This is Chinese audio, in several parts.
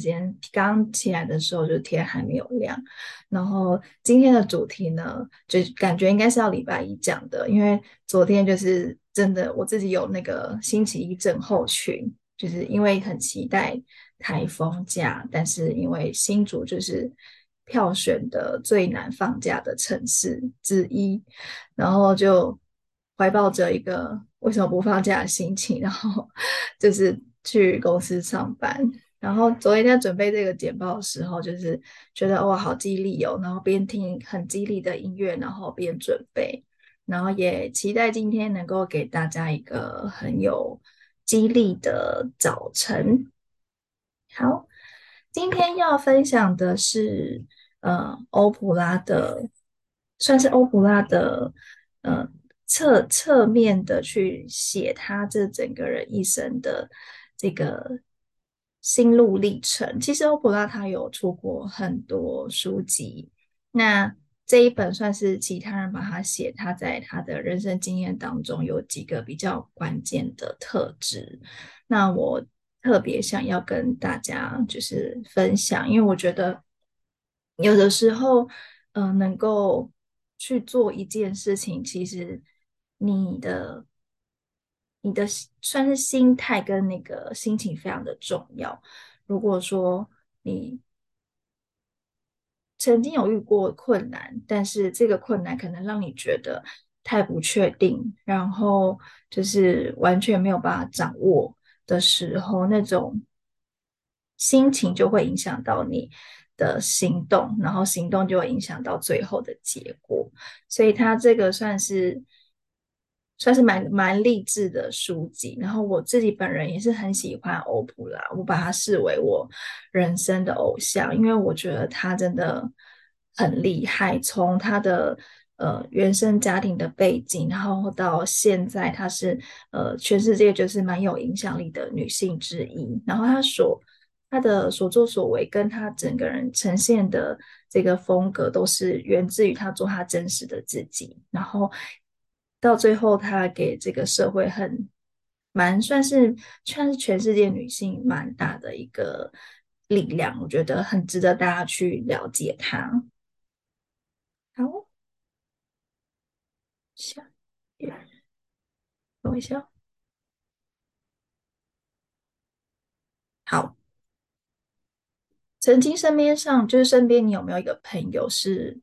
间刚起来的时候，就天还没有亮。然后今天的主题呢，就感觉应该是要礼拜一讲的，因为昨天就是真的我自己有那个星期一症候群，就是因为很期待台风假，但是因为新竹就是票选的最难放假的城市之一，然后就怀抱着一个为什么不放假的心情，然后就是去公司上班。然后昨天在准备这个简报的时候，就是觉得哇，好激励哦！然后边听很激励的音乐，然后边准备，然后也期待今天能够给大家一个很有激励的早晨。好，今天要分享的是，呃，欧普拉的，算是欧普拉的，呃，侧侧面的去写他这整个人一生的这个。心路历程，其实欧普拉他有出过很多书籍，那这一本算是其他人把他写，他在他的人生经验当中有几个比较关键的特质，那我特别想要跟大家就是分享，因为我觉得有的时候，嗯、呃，能够去做一件事情，其实你的。你的算是心态跟那个心情非常的重要。如果说你曾经有遇过困难，但是这个困难可能让你觉得太不确定，然后就是完全没有办法掌握的时候，那种心情就会影响到你的行动，然后行动就会影响到最后的结果。所以他这个算是。算是蛮蛮励志的书籍，然后我自己本人也是很喜欢欧普拉，我把他视为我人生的偶像，因为我觉得他真的很厉害。从他的呃原生家庭的背景，然后到现在，他是呃全世界就是蛮有影响力的女性之一。然后他所他的所作所为，跟他整个人呈现的这个风格，都是源自于他做他真实的自己，然后。到最后，他给这个社会很蛮算是算是全世界女性蛮大的一个力量，我觉得很值得大家去了解他。好，下，等一下。好，曾经身边上就是身边，你有没有一个朋友是，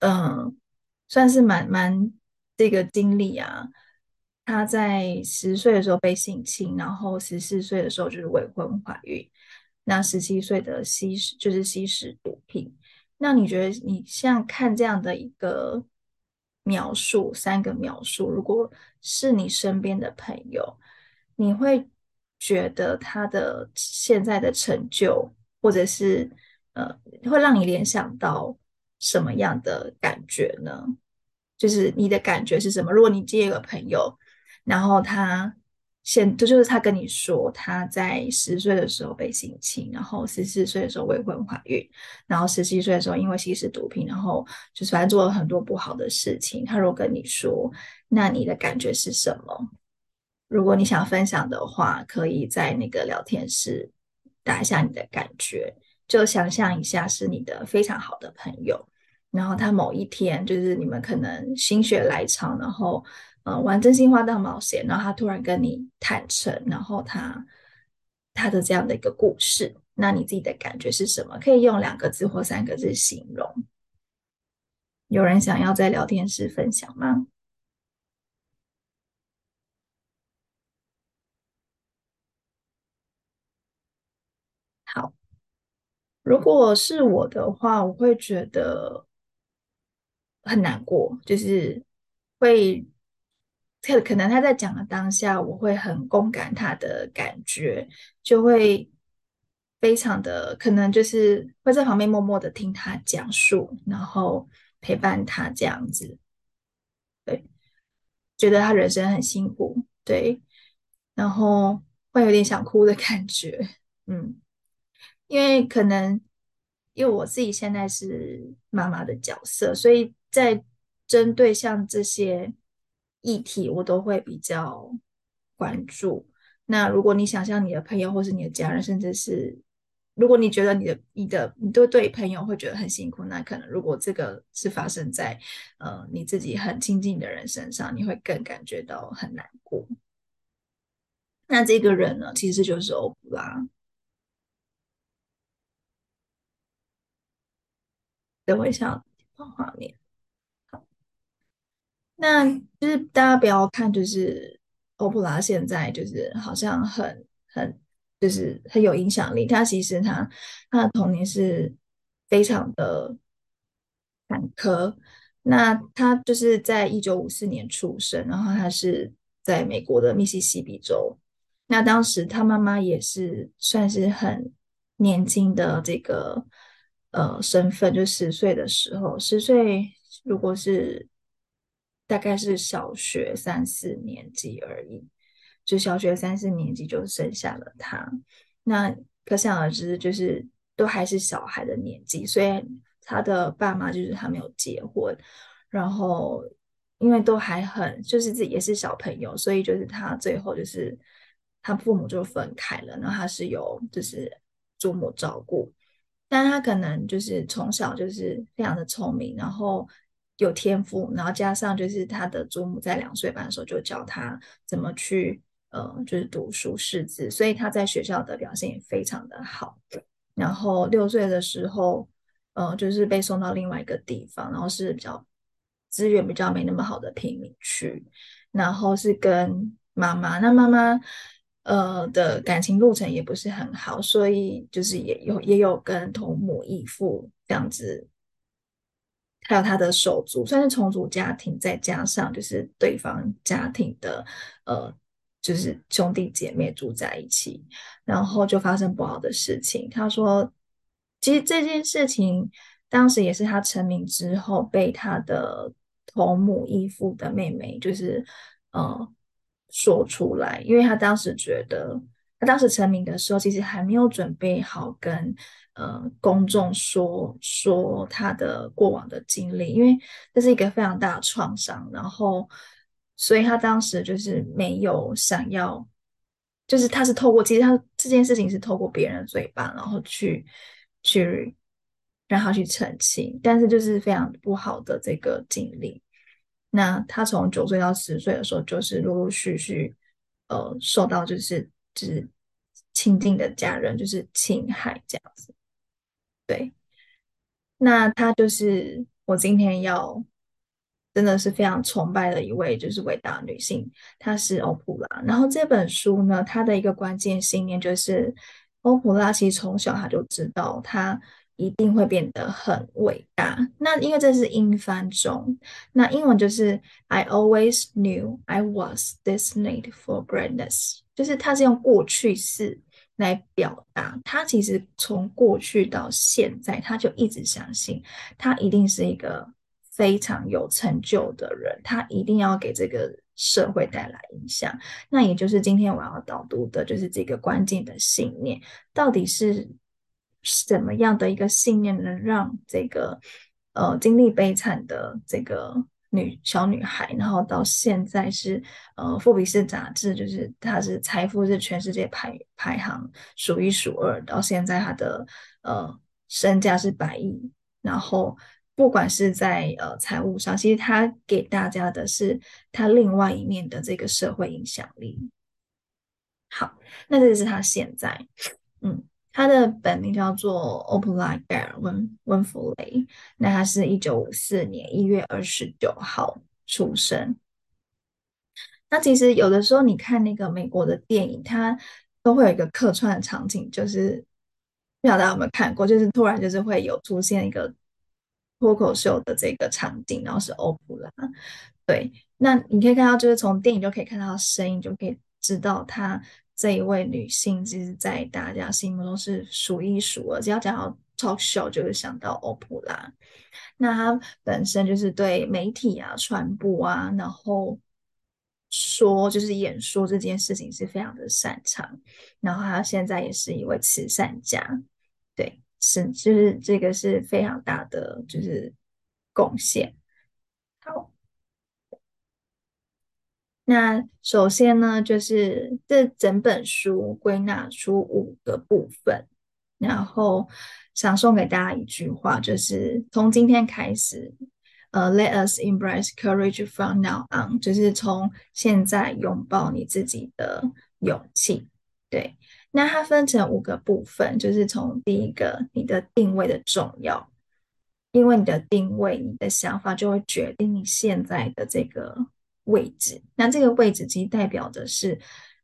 嗯，算是蛮蛮。这个经历啊，他在十岁的时候被性侵，然后十四岁的时候就是未婚怀孕，那十七岁的吸食就是吸食毒品。那你觉得你像看这样的一个描述，三个描述，如果是你身边的朋友，你会觉得他的现在的成就，或者是呃，会让你联想到什么样的感觉呢？就是你的感觉是什么？如果你接一个朋友，然后他现这就是他跟你说他在十岁的时候被性侵，然后十四岁的时候未婚怀孕，然后十七岁的时候因为吸食毒品，然后就是反正做了很多不好的事情。他如果跟你说，那你的感觉是什么？如果你想分享的话，可以在那个聊天室打一下你的感觉，就想象一下是你的非常好的朋友。然后他某一天，就是你们可能心血来潮，然后呃玩真心话大冒险，然后他突然跟你坦诚，然后他他的这样的一个故事，那你自己的感觉是什么？可以用两个字或三个字形容。有人想要在聊天室分享吗？好，如果是我的话，我会觉得。很难过，就是会，可可能他在讲的当下，我会很共感他的感觉，就会非常的可能就是会在旁边默默的听他讲述，然后陪伴他这样子，对，觉得他人生很辛苦，对，然后会有点想哭的感觉，嗯，因为可能因为我自己现在是妈妈的角色，所以。在针对像这些议题，我都会比较关注。那如果你想象你的朋友或是你的家人，甚至是如果你觉得你的你的你都对朋友会觉得很辛苦，那可能如果这个是发生在呃你自己很亲近的人身上，你会更感觉到很难过。那这个人呢，其实就是欧布拉。等我一下，放画面。那就是大家不要看，就是欧普拉现在就是好像很很就是很有影响力。他其实他他的童年是非常的坎坷。那他就是在一九五四年出生，然后他是在美国的密西西比州。那当时他妈妈也是算是很年轻的这个。呃，身份就十岁的时候，十岁如果是大概是小学三四年级而已，就小学三四年级就生下了他。那可想而知，就是都还是小孩的年纪，所以他的爸妈就是还没有结婚，然后因为都还很就是自己也是小朋友，所以就是他最后就是他父母就分开了，然后他是由就是祖母照顾。但他可能就是从小就是非常的聪明，然后有天赋，然后加上就是他的祖母在两岁半的时候就教他怎么去呃就是读书识字，所以他在学校的表现也非常的好。然后六岁的时候，呃就是被送到另外一个地方，然后是比较资源比较没那么好的贫民区，然后是跟妈妈，那妈妈。呃的感情路程也不是很好，所以就是也有也有跟同母异父这样子，还有他的手足，算是重组家庭，再加上就是对方家庭的呃，就是兄弟姐妹住在一起，然后就发生不好的事情。他说，其实这件事情当时也是他成名之后被他的同母异父的妹妹，就是呃。说出来，因为他当时觉得，他当时成名的时候，其实还没有准备好跟呃公众说说他的过往的经历，因为这是一个非常大的创伤。然后，所以他当时就是没有想要，就是他是透过，其实他这件事情是透过别人的嘴巴，然后去去让他去澄清，但是就是非常不好的这个经历。那他从九岁到十岁的时候，就是陆陆续续，呃，受到就是就是亲近的家人就是侵害这样子。对，那他就是我今天要真的是非常崇拜的一位就是伟大女性，她是欧普拉。然后这本书呢，它的一个关键信念就是欧普拉其实从小她就知道她。一定会变得很伟大。那因为这是英翻中，那英文就是 I always knew I was destined for greatness，就是它是用过去式来表达。他其实从过去到现在，他就一直相信他一定是一个非常有成就的人，他一定要给这个社会带来影响。那也就是今天我要导读的，就是这个关键的信念，到底是。什么样的一个信念能让这个呃经历悲惨的这个女小女孩，然后到现在是呃富比士杂志就是她是财富是全世界排排行数一数二，到现在她的呃身价是百亿，然后不管是在呃财务上，其实她给大家的是她另外一面的这个社会影响力。好，那这是她现在嗯。他的本名叫做欧普拉·盖尔温温弗雷，那他是一九五四年一月二十九号出生。那其实有的时候你看那个美国的电影，它都会有一个客串的场景，就是不晓得大家有没有看过，就是突然就是会有出现一个脱口秀的这个场景，然后是欧普拉。对，那你可以看到，就是从电影就可以看到声音，就可以知道他。这一位女性，其实，在大家心目中是数一数二。只要讲到 talk show，就会想到欧普拉。那她本身就是对媒体啊、传播啊，然后说就是演说这件事情是非常的擅长。然后她现在也是一位慈善家，对，是就是这个是非常大的就是贡献。好。那首先呢，就是这整本书归纳出五个部分，然后想送给大家一句话，就是从今天开始，呃，Let us embrace courage from now on，就是从现在拥抱你自己的勇气。对，那它分成五个部分，就是从第一个，你的定位的重要，因为你的定位，你的想法就会决定你现在的这个。位置，那这个位置其实代表的是，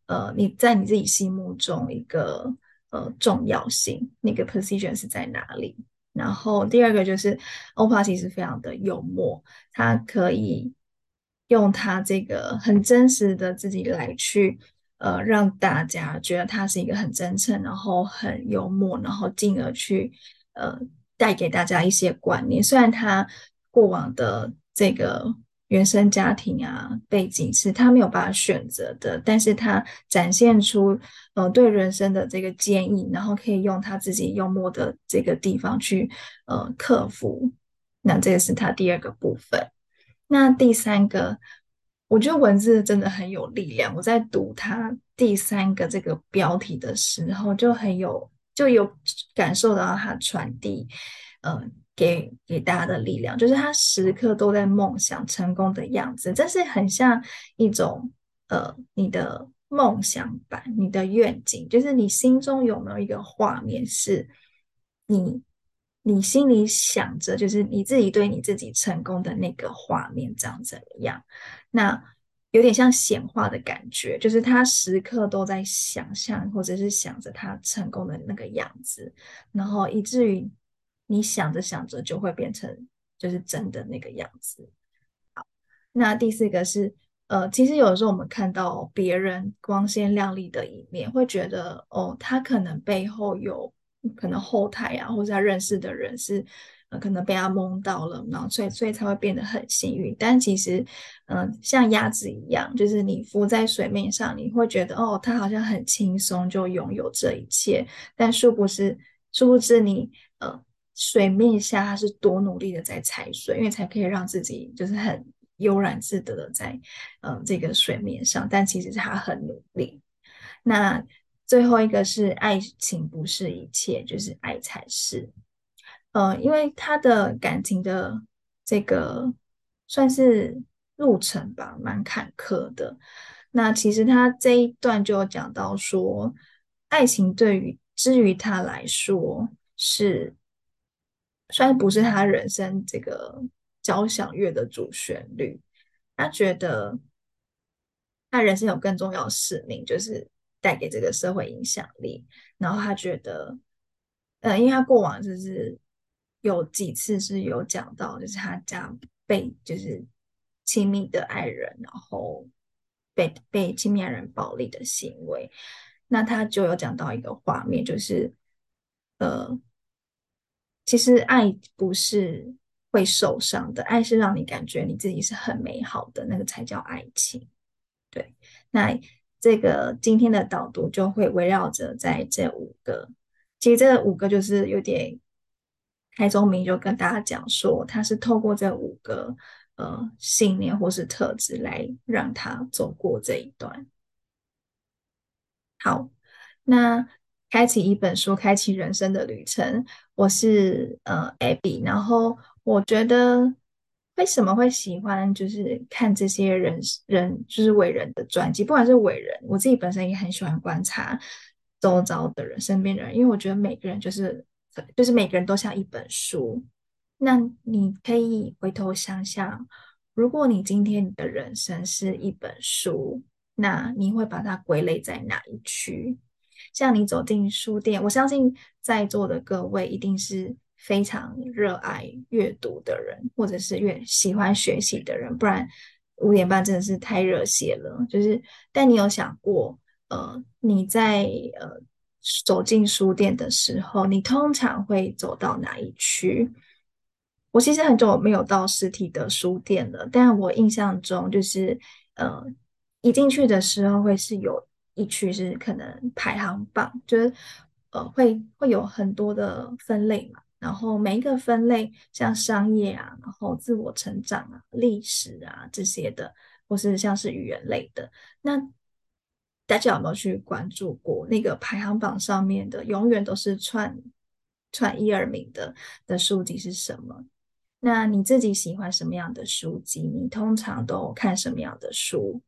呃，你在你自己心目中一个呃重要性，那个 position 是在哪里？然后第二个就是欧帕其实非常的幽默，他可以用他这个很真实的自己来去，呃，让大家觉得他是一个很真诚，然后很幽默，然后进而去呃带给大家一些观念。虽然他过往的这个。原生家庭啊，背景是他没有办法选择的，但是他展现出呃对人生的这个坚毅，然后可以用他自己幽默的这个地方去呃克服。那这个是他第二个部分。那第三个，我觉得文字真的很有力量。我在读他第三个这个标题的时候，就很有就有感受到他传递嗯。给给大家的力量，就是他时刻都在梦想成功的样子，这是很像一种呃，你的梦想版，你的愿景，就是你心中有没有一个画面，是你你心里想着，就是你自己对你自己成功的那个画面长怎么样？那有点像显化的感觉，就是他时刻都在想象，或者是想着他成功的那个样子，然后以至于。你想着想着就会变成就是真的那个样子。好，那第四个是呃，其实有的时候我们看到别人光鲜亮丽的一面，会觉得哦，他可能背后有可能后台啊，或者他认识的人是，可能被他蒙到了，然后所以所以才会变得很幸运。但其实嗯、像鸭子一样，就是你浮在水面上，你会觉得哦，他好像很轻松就拥有这一切，但殊不知，殊不知你呃。水面下，他是多努力的在踩水，因为才可以让自己就是很悠然自得的在嗯、这个水面上。但其实他很努力。那最后一个是爱情不是一切，就是爱才是。呃，因为他的感情的这个算是路程吧，蛮坎坷的。那其实他这一段就有讲到说，爱情对于之于他来说是。虽然不是他人生这个交响乐的主旋律，他觉得他人生有更重要的使命，就是带给这个社会影响力。然后他觉得，呃，因为他过往就是有几次是有讲到，就是他家被就是亲密的爱人，然后被被亲密爱人暴力的行为，那他就有讲到一个画面，就是呃。其实爱不是会受伤的，爱是让你感觉你自己是很美好的，那个才叫爱情。对，那这个今天的导读就会围绕着在这五个，其实这五个就是有点开宗明，就跟大家讲说，他是透过这五个呃信念或是特质来让他走过这一段。好，那。开启一本书，开启人生的旅程。我是呃 Abby，然后我觉得为什么会喜欢就是看这些人人就是伟人的传记，不管是伟人，我自己本身也很喜欢观察周遭的人、身边的人，因为我觉得每个人就是就是每个人都像一本书。那你可以回头想想，如果你今天你的人生是一本书，那你会把它归类在哪一区？像你走进书店，我相信在座的各位一定是非常热爱阅读的人，或者是越喜欢学习的人，不然五点半真的是太热血了。就是，但你有想过，呃，你在呃走进书店的时候，你通常会走到哪一区？我其实很久没有到实体的书店了，但我印象中就是，呃，一进去的时候会是有。一区是可能排行榜，就是呃会会有很多的分类嘛，然后每一个分类像商业啊，然后自我成长啊、历史啊这些的，或是像是语言类的。那大家有没有去关注过那个排行榜上面的，永远都是串串一二名的的书籍是什么？那你自己喜欢什么样的书籍？你通常都看什么样的书？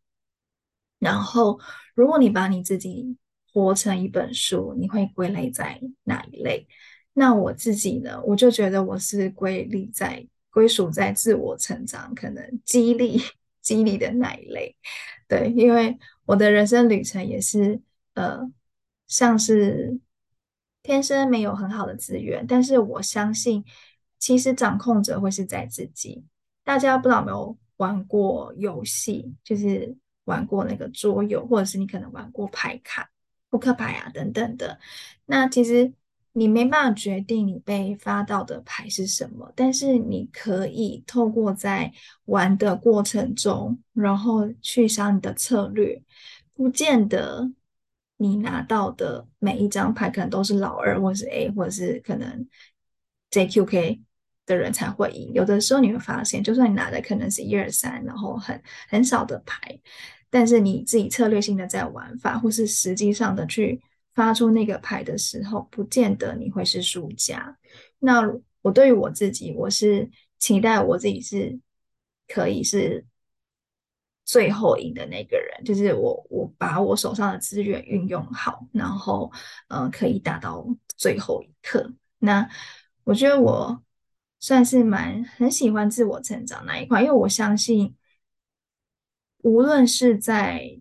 然后，如果你把你自己活成一本书，你会归类在哪一类？那我自己呢？我就觉得我是归类在归属在自我成长、可能激励激励的那一类。对，因为我的人生旅程也是呃，像是天生没有很好的资源，但是我相信，其实掌控者会是在自己。大家不知道有没有玩过游戏，就是。玩过那个桌游，或者是你可能玩过牌卡、扑克牌啊等等的。那其实你没办法决定你被发到的牌是什么，但是你可以透过在玩的过程中，然后去想你的策略。不见得你拿到的每一张牌可能都是老二，或是 A，或者是可能 JQK 的人才会赢。有的时候你会发现，就算你拿的可能是一二三，然后很很少的牌。但是你自己策略性的在玩法，或是实际上的去发出那个牌的时候，不见得你会是输家。那我对于我自己，我是期待我自己是可以是最后赢的那个人，就是我我把我手上的资源运用好，然后嗯、呃，可以打到最后一刻。那我觉得我算是蛮很喜欢自我成长那一块，因为我相信。无论是在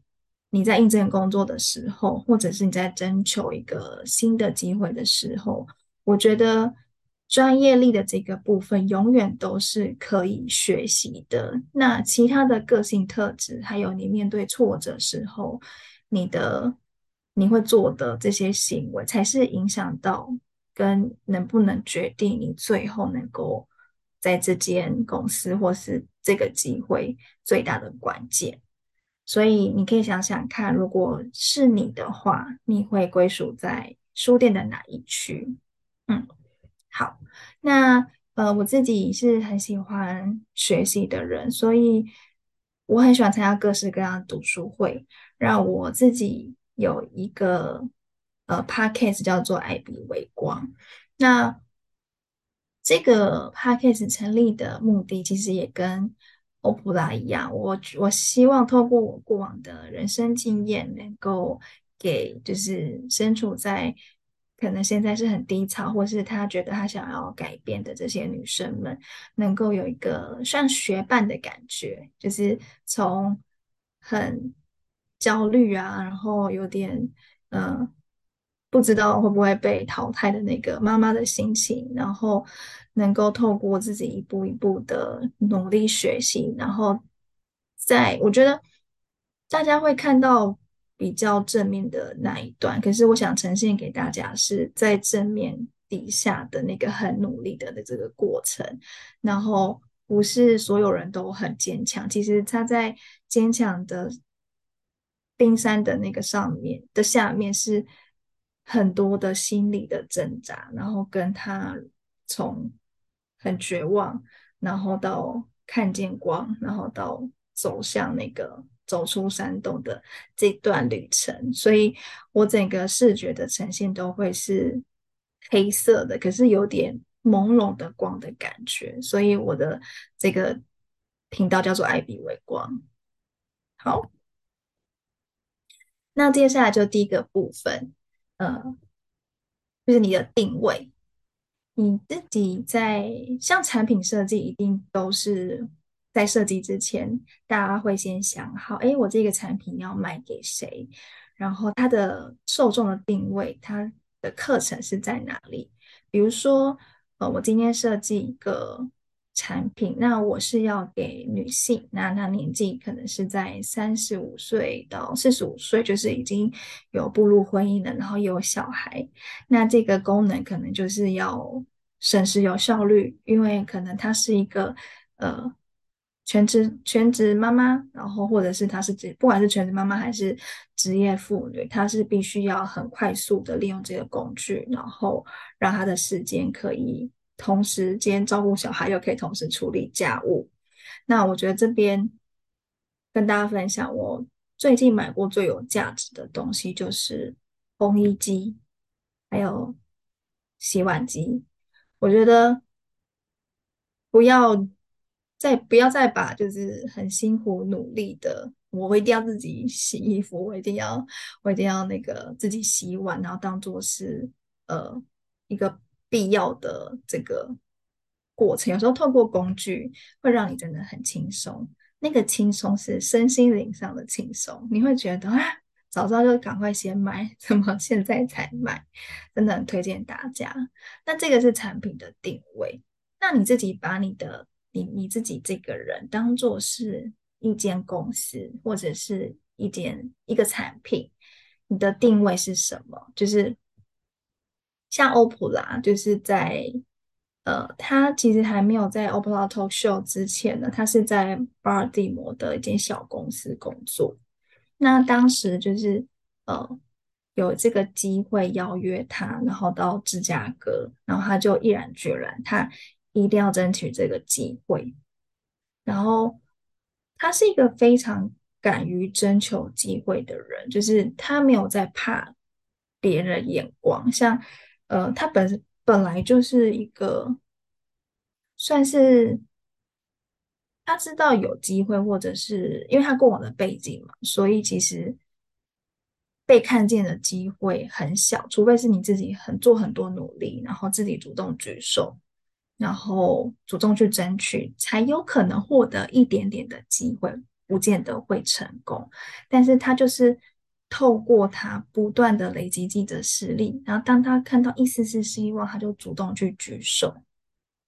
你在应征工作的时候，或者是你在征求一个新的机会的时候，我觉得专业力的这个部分永远都是可以学习的。那其他的个性特质，还有你面对挫折时候，你的你会做的这些行为，才是影响到跟能不能决定你最后能够。在这间公司或是这个机会最大的关键，所以你可以想想看，如果是你的话，你会归属在书店的哪一区？嗯，好，那呃，我自己是很喜欢学习的人，所以我很喜欢参加各式各样的读书会，让我自己有一个呃 podcast 叫做艾比微光，那。这个 podcast 成立的目的其实也跟欧普拉一样，我我希望透过我过往的人生经验，能够给就是身处在可能现在是很低潮，或是他觉得他想要改变的这些女生们，能够有一个像学伴的感觉，就是从很焦虑啊，然后有点嗯。不知道会不会被淘汰的那个妈妈的心情，然后能够透过自己一步一步的努力学习，然后在我觉得大家会看到比较正面的那一段，可是我想呈现给大家是在正面底下的那个很努力的的这个过程，然后不是所有人都很坚强，其实他在坚强的冰山的那个上面的下面是。很多的心理的挣扎，然后跟他从很绝望，然后到看见光，然后到走向那个走出山洞的这段旅程，所以我整个视觉的呈现都会是黑色的，可是有点朦胧的光的感觉，所以我的这个频道叫做艾比微光。好，那接下来就第一个部分。呃，就是你的定位，你自己在像产品设计，一定都是在设计之前，大家会先想好，哎，我这个产品要卖给谁，然后它的受众的定位，它的课程是在哪里？比如说，呃，我今天设计一个。产品，那我是要给女性，那她年纪可能是在三十五岁到四十五岁，就是已经有步入婚姻了，然后有小孩。那这个功能可能就是要省时有效率，因为可能她是一个呃全职全职妈妈，然后或者是她是职，不管是全职妈妈还是职业妇女，她是必须要很快速的利用这个工具，然后让她的时间可以。同时间照顾小孩，又可以同时处理家务。那我觉得这边跟大家分享，我最近买过最有价值的东西就是烘衣机，还有洗碗机。我觉得不要再不要再把就是很辛苦努力的，我一定要自己洗衣服，我一定要我一定要那个自己洗碗，然后当做是呃一个必要的这个过程。有时候透过工具会让你真的很轻松。那个轻松是身心灵上的轻松，你会觉得啊，早知道就赶快先买，怎么现在才买？真的很推荐大家。那这个是产品的定位，那你自己把你的你你自己这个人当做是一间公司或者是一间一个产品，你的定位是什么？就是像欧普拉，就是在。呃，他其实还没有在 o p 拉 Talk Show 之前呢，他是在巴尔的摩的一间小公司工作。那当时就是呃有这个机会邀约他，然后到芝加哥，然后他就毅然决然，他一定要争取这个机会。然后他是一个非常敢于征求机会的人，就是他没有在怕别人眼光，像呃他本。本来就是一个算是他知道有机会，或者是因为他过往的背景嘛，所以其实被看见的机会很小，除非是你自己很做很多努力，然后自己主动举手，然后主动去争取，才有可能获得一点点的机会，不见得会成功。但是他就是。透过他不断的累积自己的实力，然后当他看到一丝丝希望，他就主动去举手。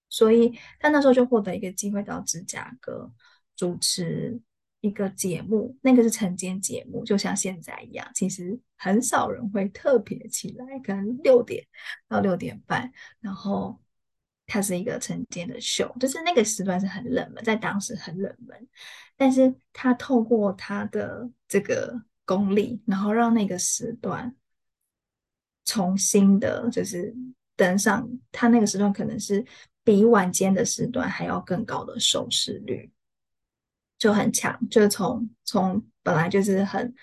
所以他那时候就获得一个机会到芝加哥主持一个节目，那个是晨间节目，就像现在一样。其实很少人会特别起来，可能六点到六点半，然后它是一个晨间的秀，就是那个时段是很冷门，在当时很冷门。但是他透过他的这个。功力，然后让那个时段重新的，就是登上他那个时段，可能是比晚间的时段还要更高的收视率，就很强。就是从从本来就是很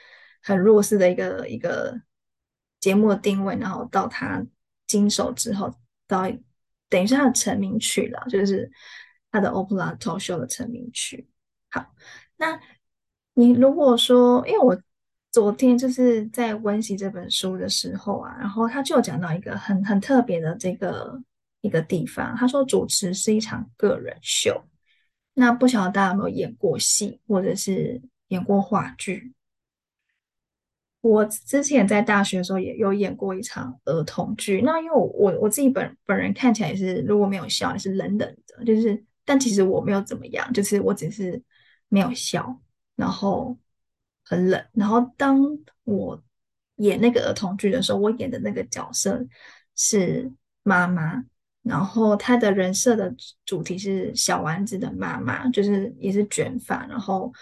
很弱势的一个一个节目的定位，然后到他经手之后，到等于是他的成名曲了，就是他的 Opera Talk Show 的成名曲。好，那你如果说，因为我。昨天就是在温习这本书的时候啊，然后他就讲到一个很很特别的这个一个地方。他说主持是一场个人秀。那不晓得大家有没有演过戏，或者是演过话剧？我之前在大学的时候也有演过一场儿童剧。那因为我我自己本本人看起来也是如果没有笑也是冷冷的，就是但其实我没有怎么样，就是我只是没有笑，然后。很冷，然后当我演那个儿童剧的时候，我演的那个角色是妈妈，然后她的人设的主题是小丸子的妈妈，就是也是卷发，然后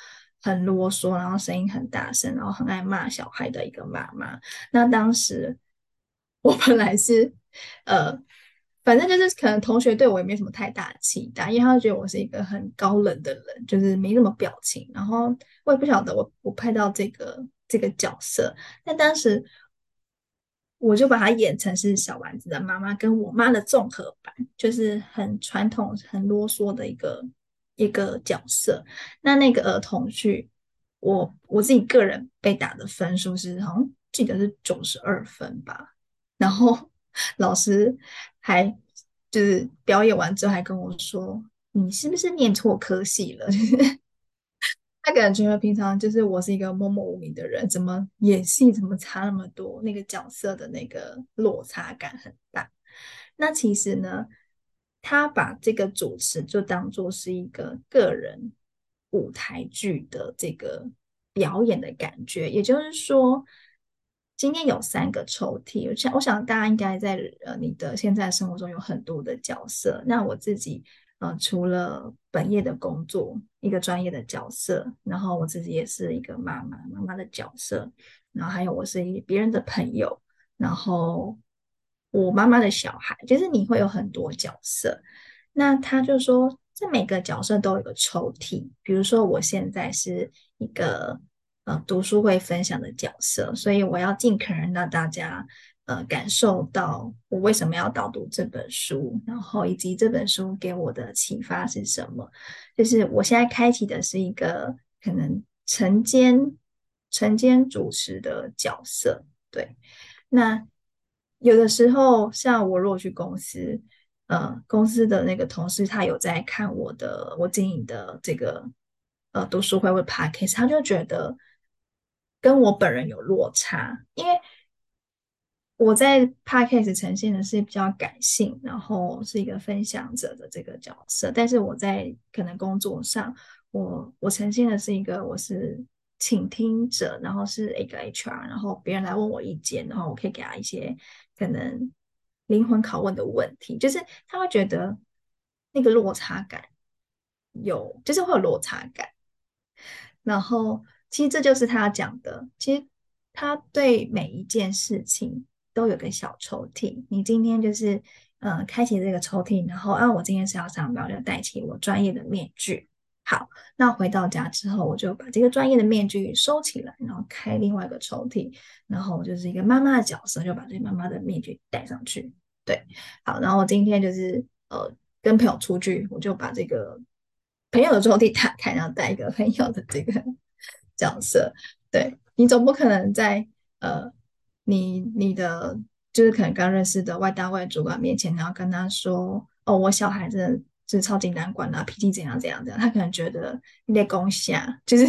很啰嗦，然后声音很大声，然后很爱骂小孩的一个妈妈。那当时我本来是呃。反正就是可能同学对我也没什么太大的期待，因为他觉得我是一个很高冷的人，就是没什么表情。然后我也不晓得我我拍到这个这个角色，但当时我就把它演成是小丸子的妈妈跟我妈的综合版，就是很传统、很啰嗦的一个一个角色。那那个儿童剧，我我自己个人被打的分数是好像记得是九十二分吧，然后。老师还就是表演完之后还跟我说：“你是不是念错科系了？” 他感觉平常就是我是一个默默无名的人，怎么演戏怎么差那么多？那个角色的那个落差感很大。那其实呢，他把这个主持就当做是一个个人舞台剧的这个表演的感觉，也就是说。今天有三个抽屉，我想，我想大家应该在呃你的现在生活中有很多的角色。那我自己呃除了本业的工作，一个专业的角色，然后我自己也是一个妈妈，妈妈的角色，然后还有我是一别人的朋友，然后我妈妈的小孩，就是你会有很多角色。那他就说，这每个角色都有个抽屉，比如说我现在是一个呃读书会分享的角色，所以我要尽可能让大家呃感受到我为什么要导读这本书，然后以及这本书给我的启发是什么。就是我现在开启的是一个可能晨间晨间主持的角色，对，那有的时候像我如果去公司。呃，公司的那个同事他有在看我的我经营的这个呃读书会或 podcast，他就觉得跟我本人有落差，因为我在 podcast 呈现的是比较感性，然后是一个分享者的这个角色，但是我在可能工作上，我我呈现的是一个我是倾听者，然后是一个 HR，然后别人来问我意见，然后我可以给他一些可能。灵魂拷问的问题，就是他会觉得那个落差感有，就是会有落差感。然后，其实这就是他讲的，其实他对每一件事情都有个小抽屉。你今天就是，嗯、呃，开启这个抽屉，然后啊，我今天是要上班，我就戴起我专业的面具。好，那回到家之后，我就把这个专业的面具收起来，然后开另外一个抽屉，然后我就是一个妈妈的角色，就把这妈妈的面具戴上去。对，好，然后我今天就是呃跟朋友出去，我就把这个朋友的抽屉打开，然后带一个朋友的这个角色。对，你总不可能在呃你你的就是可能刚认识的外大外主管面前，然后跟他说哦，我小孩子就是超级难管啊，脾气怎样怎样怎样，他可能觉得你在攻下，就是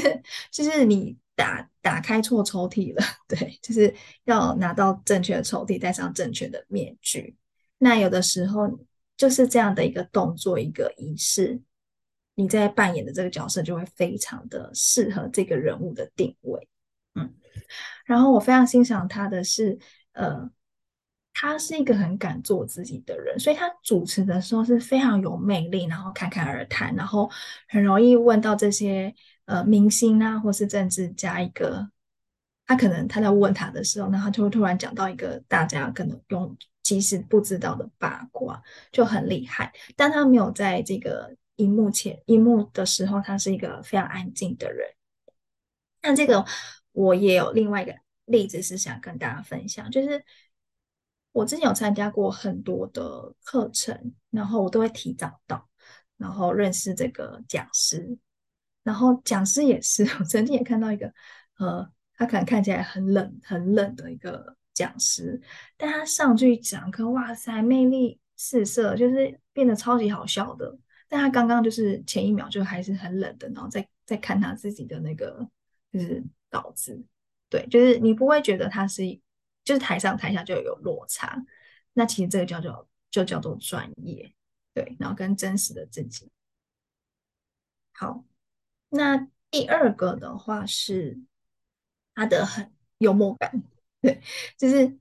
就是你打打开错抽屉了，对，就是要拿到正确的抽屉，戴上正确的面具。那有的时候就是这样的一个动作，一个仪式，你在扮演的这个角色就会非常的适合这个人物的定位，嗯。然后我非常欣赏他的是，呃，他是一个很敢做自己的人，所以他主持的时候是非常有魅力，然后侃侃而谈，然后很容易问到这些呃明星啊或是政治家一个，他可能他在问他的时候，那他就会突然讲到一个大家可能用。其实不知道的八卦就很厉害，但他没有在这个荧幕前荧幕的时候，他是一个非常安静的人。那这个我也有另外一个例子是想跟大家分享，就是我之前有参加过很多的课程，然后我都会提早到，然后认识这个讲师，然后讲师也是，我曾经也看到一个，呃，他可能看起来很冷很冷的一个。讲师，但他上去讲课，哇塞，魅力四射，就是变得超级好笑的。但他刚刚就是前一秒就还是很冷的，然后再再看他自己的那个就是稿子，对，就是你不会觉得他是就是台上台下就有落差。那其实这个叫做就叫做专业，对，然后跟真实的自己。好，那第二个的话是他的很幽默感。对，就是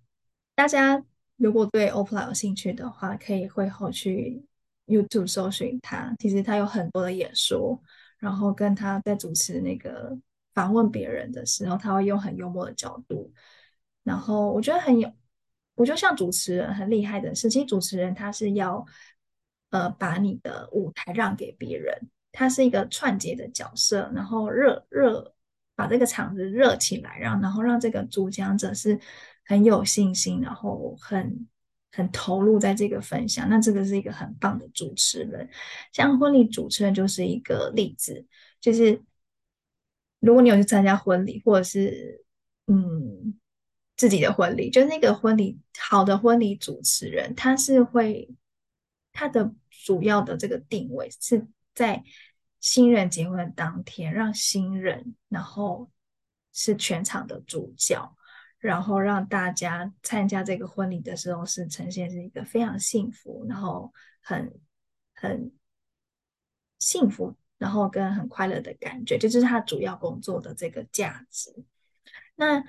大家如果对 o p l a 有兴趣的话，可以会后去 YouTube 搜寻他。其实他有很多的演说，然后跟他在主持那个访问别人的时候，他会用很幽默的角度。然后我觉得很有，我觉得像主持人很厉害的是，其实主持人他是要呃把你的舞台让给别人，他是一个串接的角色，然后热热。把这个场子热起来，让然后让这个主讲者是很有信心，然后很很投入在这个分享。那这个是一个很棒的主持人，像婚礼主持人就是一个例子。就是如果你有去参加婚礼，或者是嗯自己的婚礼，就那个婚礼好的婚礼主持人，他是会他的主要的这个定位是在。新人结婚当天，让新人，然后是全场的主角，然后让大家参加这个婚礼的时候是呈现是一个非常幸福，然后很很幸福，然后跟很快乐的感觉，这就是他主要工作的这个价值。那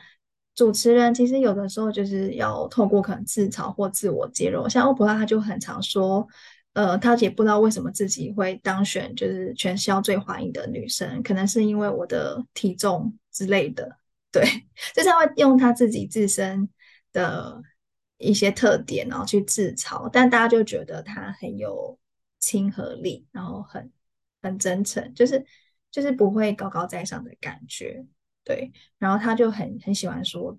主持人其实有的时候就是要透过可能自嘲或自我揭露，像欧普拉他就很常说。呃，她也不知道为什么自己会当选，就是全校最欢迎的女生，可能是因为我的体重之类的，对，就是他会用他自己自身的一些特点，然后去自嘲，但大家就觉得他很有亲和力，然后很很真诚，就是就是不会高高在上的感觉，对。然后他就很很喜欢说，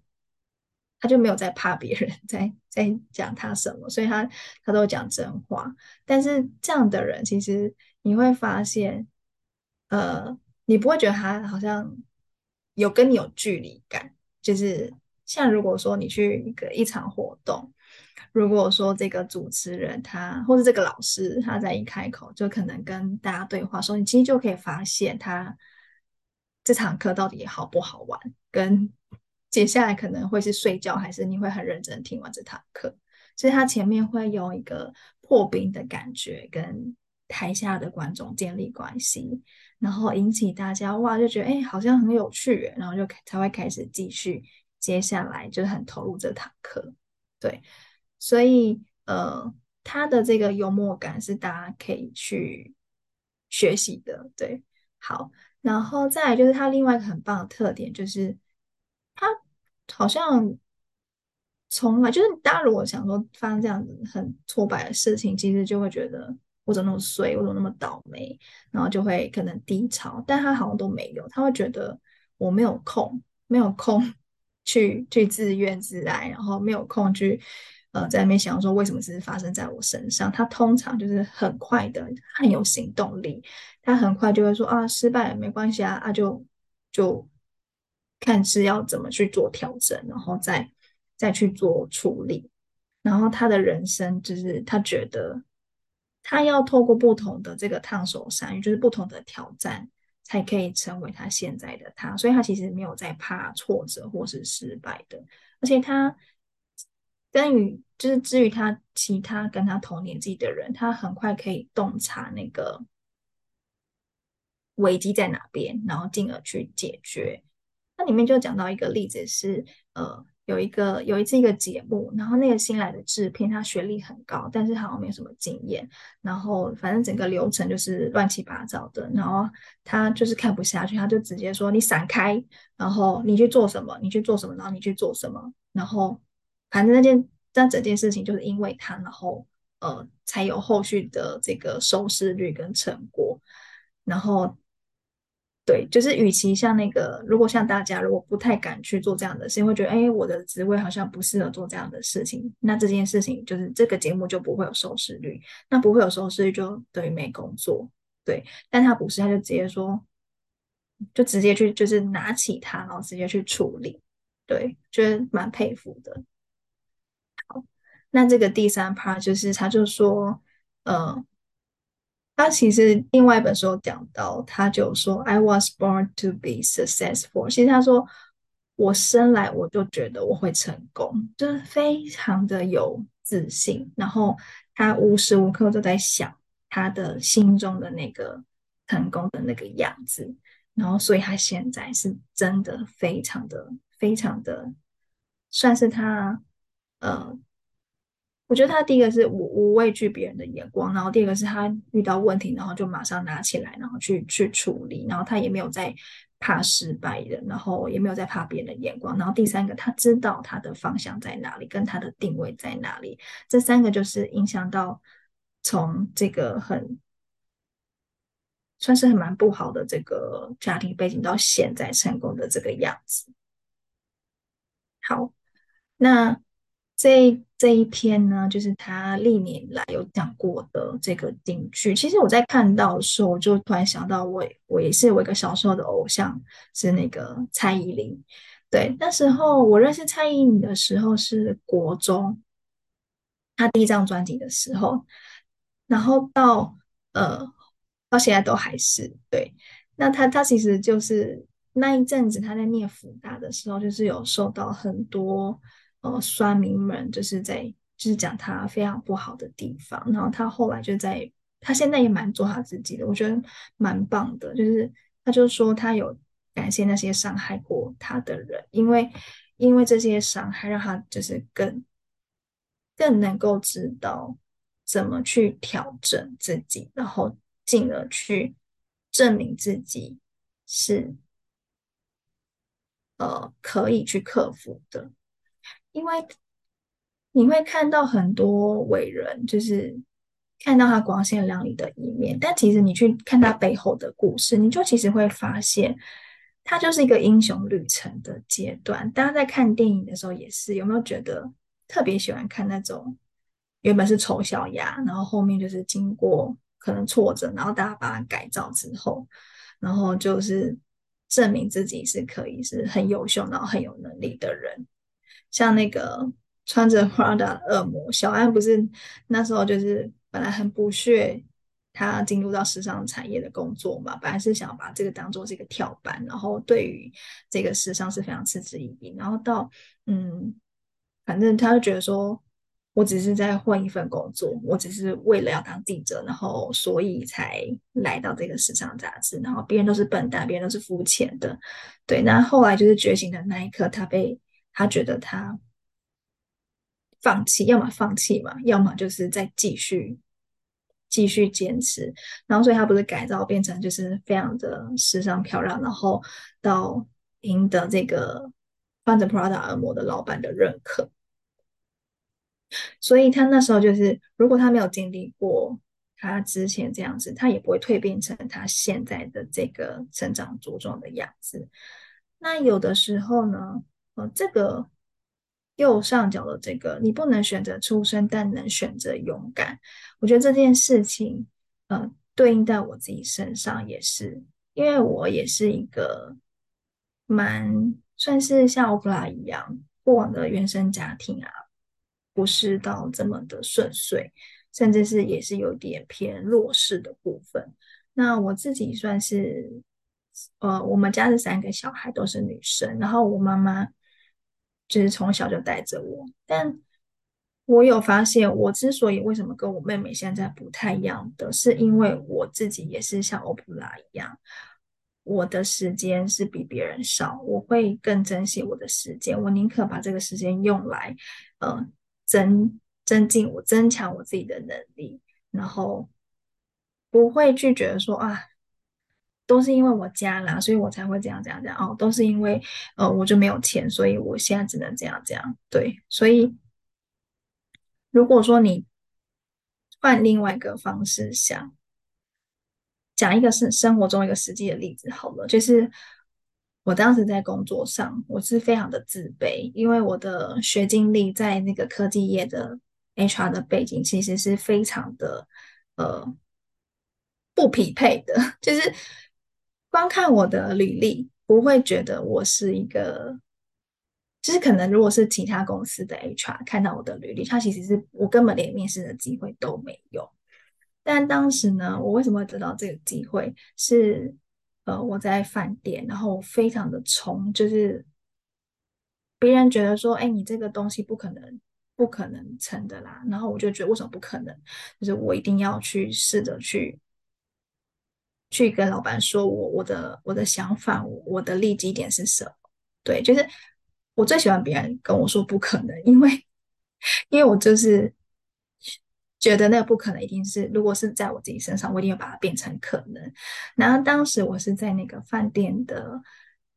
他就没有在怕别人 在在讲他什么，所以他他都讲真话。但是这样的人，其实你会发现，呃，你不会觉得他好像有跟你有距离感，就是像如果说你去一个一场活动。如果说这个主持人他或者这个老师他在一开口就可能跟大家对话说，你其实就可以发现他这堂课到底好不好玩，跟接下来可能会是睡觉还是你会很认真听完这堂课。所以他前面会有一个破冰的感觉，跟台下的观众建立关系，然后引起大家哇就觉得哎好像很有趣，然后就才会开始继续接下来就是很投入这堂课，对。所以，呃，他的这个幽默感是大家可以去学习的，对。好，然后再来就是他另外一个很棒的特点，就是他好像从来就是大家如果想说发生这样子很挫败的事情，其实就会觉得我怎么那么衰，我怎么那么倒霉，然后就会可能低潮，但他好像都没有，他会觉得我没有空，没有空 去去自怨自艾，然后没有空去。呃，在那边想说为什么是发生在我身上？他通常就是很快的，很有行动力。他很快就会说啊，失败没关系啊，啊就就看是要怎么去做调整，然后再再去做处理。然后他的人生就是他觉得他要透过不同的这个烫手山芋，就是不同的挑战，才可以成为他现在的他。所以他其实没有在怕挫折或是失败的，而且他。跟于就是至于他其他跟他同年纪的人，他很快可以洞察那个危机在哪边，然后进而去解决。那里面就讲到一个例子是，呃，有一个有一次一个节目，然后那个新来的制片他学历很高，但是好像没什么经验，然后反正整个流程就是乱七八糟的，然后他就是看不下去，他就直接说：“你闪开，然后你去做什么？你去做什么？然后你去做什么？”然后。反正那件，但整件事情就是因为他，然后呃，才有后续的这个收视率跟成果。然后，对，就是与其像那个，如果像大家如果不太敢去做这样的事情，会觉得，哎，我的职位好像不适合做这样的事情。那这件事情就是这个节目就不会有收视率，那不会有收视率就等于没工作。对，但他不是，他就直接说，就直接去，就是拿起它，然后直接去处理。对，觉得蛮佩服的。好那这个第三 part 就是，他就说，呃，他其实另外一本书有讲到，他就说，I was born to be successful。其实他说，我生来我就觉得我会成功，就是非常的有自信，然后他无时无刻都在想他的心中的那个成功的那个样子，然后所以他现在是真的非常的非常的，算是他，呃。我觉得他第一个是无无畏惧别人的眼光，然后第二个是他遇到问题，然后就马上拿起来，然后去去处理，然后他也没有在怕失败的，然后也没有在怕别人的眼光，然后第三个他知道他的方向在哪里，跟他的定位在哪里，这三个就是影响到从这个很算是很蛮不好的这个家庭背景到现在成功的这个样子。好，那。这这一篇呢，就是他历年来有讲过的这个金句。其实我在看到的时候，我就突然想到我，我我也是我一个小时候的偶像是那个蔡依林。对，那时候我认识蔡依林的时候是国中，他第一张专辑的时候，然后到呃到现在都还是对。那他他其实就是那一阵子他在念福大的时候，就是有受到很多。呃，酸民们就是在就是讲他非常不好的地方，然后他后来就在，他现在也蛮做他自己的，我觉得蛮棒的。就是他就说他有感谢那些伤害过他的人，因为因为这些伤害让他就是更更能够知道怎么去调整自己，然后进而去证明自己是呃可以去克服的。因为你会看到很多伟人，就是看到他光鲜亮丽的一面，但其实你去看他背后的故事，你就其实会发现，他就是一个英雄旅程的阶段。大家在看电影的时候也是，有没有觉得特别喜欢看那种原本是丑小鸭，然后后面就是经过可能挫折，然后大家把它改造之后，然后就是证明自己是可以是很优秀，然后很有能力的人，像那个穿着 Prada 的恶魔小安，不是那时候就是。本来很不屑他进入到时尚产业的工作嘛，本来是想把这个当做是一个跳板，然后对于这个时尚是非常嗤之以鼻。然后到嗯，反正他就觉得说，我只是在混一份工作，我只是为了要当记者，然后所以才来到这个时尚杂志。然后别人都是笨蛋，别人都是肤浅的，对。那后来就是觉醒的那一刻，他被他觉得他放弃，要么放弃嘛，要么就是再继续。继续坚持，然后所以他不是改造变成就是非常的时尚漂亮，然后到赢得这个穿着 Prada 恶魔的老板的认可。所以他那时候就是，如果他没有经历过他之前这样子，他也不会蜕变成他现在的这个成长茁壮的样子。那有的时候呢，呃，这个。右上角的这个，你不能选择出生，但能选择勇敢。我觉得这件事情，呃，对应在我自己身上也是，因为我也是一个蛮算是像欧普拉一样，过往的原生家庭啊，不是到这么的顺遂，甚至是也是有点偏弱势的部分。那我自己算是，呃，我们家的三个小孩都是女生，然后我妈妈。就是从小就带着我，但我有发现，我之所以为什么跟我妹妹现在不太一样的是，因为我自己也是像欧普拉一样，我的时间是比别人少，我会更珍惜我的时间，我宁可把这个时间用来，呃，增增进我增强我自己的能力，然后不会拒绝说啊。都是因为我家啦，所以我才会这样这样这样哦。都是因为呃，我就没有钱，所以我现在只能这样这样。对，所以如果说你换另外一个方式想，讲一个是生活中一个实际的例子好了，就是我当时在工作上，我是非常的自卑，因为我的学经历在那个科技业的 HR 的背景，其实是非常的呃不匹配的，就是。光看我的履历，不会觉得我是一个，就是可能如果是其他公司的 HR 看到我的履历，他其实是我根本连面试的机会都没有。但当时呢，我为什么会得到这个机会？是呃，我在饭店，然后非常的冲，就是别人觉得说，哎，你这个东西不可能，不可能成的啦。然后我就觉得为什么不可能？就是我一定要去试着去。去跟老板说我我的我的想法，我的利基点是什么？对，就是我最喜欢别人跟我说不可能，因为因为我就是觉得那个不可能一定是，如果是在我自己身上，我一定要把它变成可能。然后当时我是在那个饭店的